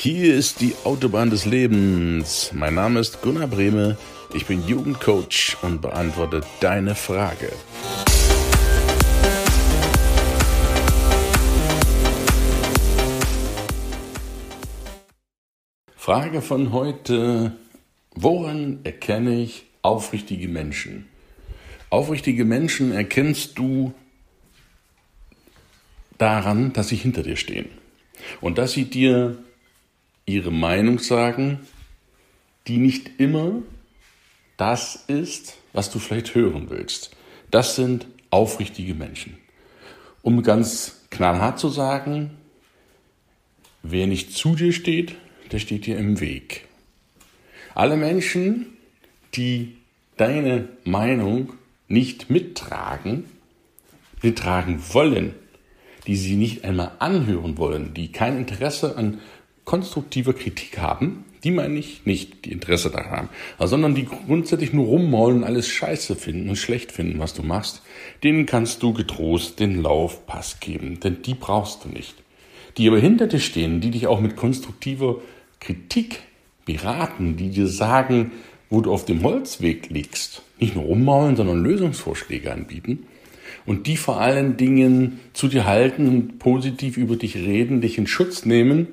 Hier ist die Autobahn des Lebens. Mein Name ist Gunnar Brehme. Ich bin Jugendcoach und beantworte deine Frage. Frage von heute. Woran erkenne ich aufrichtige Menschen? Aufrichtige Menschen erkennst du daran, dass sie hinter dir stehen und dass sie dir ihre Meinung sagen, die nicht immer das ist, was du vielleicht hören willst. Das sind aufrichtige Menschen. Um ganz knallhart zu sagen, wer nicht zu dir steht, der steht dir im Weg. Alle Menschen, die deine Meinung nicht mittragen, mittragen wollen, die sie nicht einmal anhören wollen, die kein Interesse an konstruktiver Kritik haben, die meine ich nicht, die Interesse daran haben, sondern die grundsätzlich nur rummaulen, alles scheiße finden und schlecht finden, was du machst, denen kannst du getrost den Laufpass geben, denn die brauchst du nicht. Die aber hinter dir stehen, die dich auch mit konstruktiver Kritik beraten, die dir sagen, wo du auf dem Holzweg liegst, nicht nur rummaulen, sondern Lösungsvorschläge anbieten und die vor allen Dingen zu dir halten und positiv über dich reden, dich in Schutz nehmen,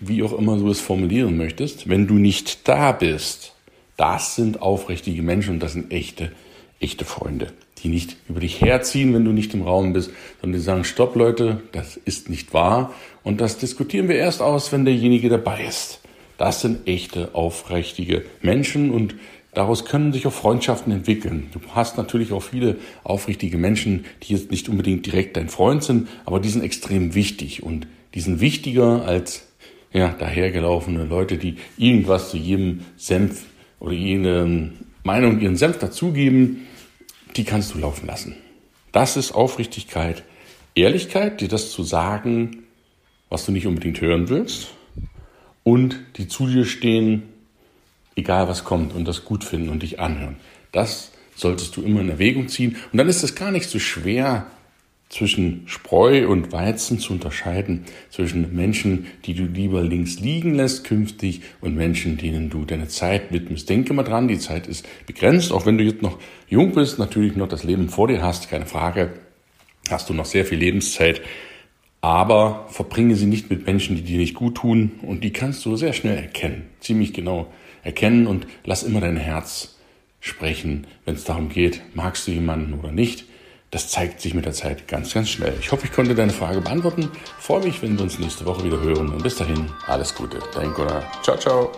wie auch immer du es formulieren möchtest, wenn du nicht da bist, das sind aufrichtige Menschen und das sind echte, echte Freunde, die nicht über dich herziehen, wenn du nicht im Raum bist, sondern die sagen, stopp Leute, das ist nicht wahr und das diskutieren wir erst aus, wenn derjenige dabei ist. Das sind echte, aufrichtige Menschen und daraus können sich auch Freundschaften entwickeln. Du hast natürlich auch viele aufrichtige Menschen, die jetzt nicht unbedingt direkt dein Freund sind, aber die sind extrem wichtig und die sind wichtiger als ja, dahergelaufene Leute, die irgendwas zu jedem Senf oder jede Meinung, ihren Senf dazugeben, die kannst du laufen lassen. Das ist Aufrichtigkeit, Ehrlichkeit, dir das zu sagen, was du nicht unbedingt hören willst und die zu dir stehen, egal was kommt und das gut finden und dich anhören. Das solltest du immer in Erwägung ziehen. Und dann ist es gar nicht so schwer, zwischen Spreu und Weizen zu unterscheiden, zwischen Menschen, die du lieber links liegen lässt künftig und Menschen, denen du deine Zeit widmest. Denke mal dran, die Zeit ist begrenzt, auch wenn du jetzt noch jung bist, natürlich noch das Leben vor dir hast, keine Frage, hast du noch sehr viel Lebenszeit, aber verbringe sie nicht mit Menschen, die dir nicht gut tun und die kannst du sehr schnell erkennen, ziemlich genau erkennen und lass immer dein Herz sprechen, wenn es darum geht, magst du jemanden oder nicht das zeigt sich mit der Zeit ganz, ganz schnell. Ich hoffe, ich konnte deine Frage beantworten. Freue mich, wenn wir uns nächste Woche wieder hören. Und bis dahin, alles Gute. Dein Gunnar. Ciao, ciao.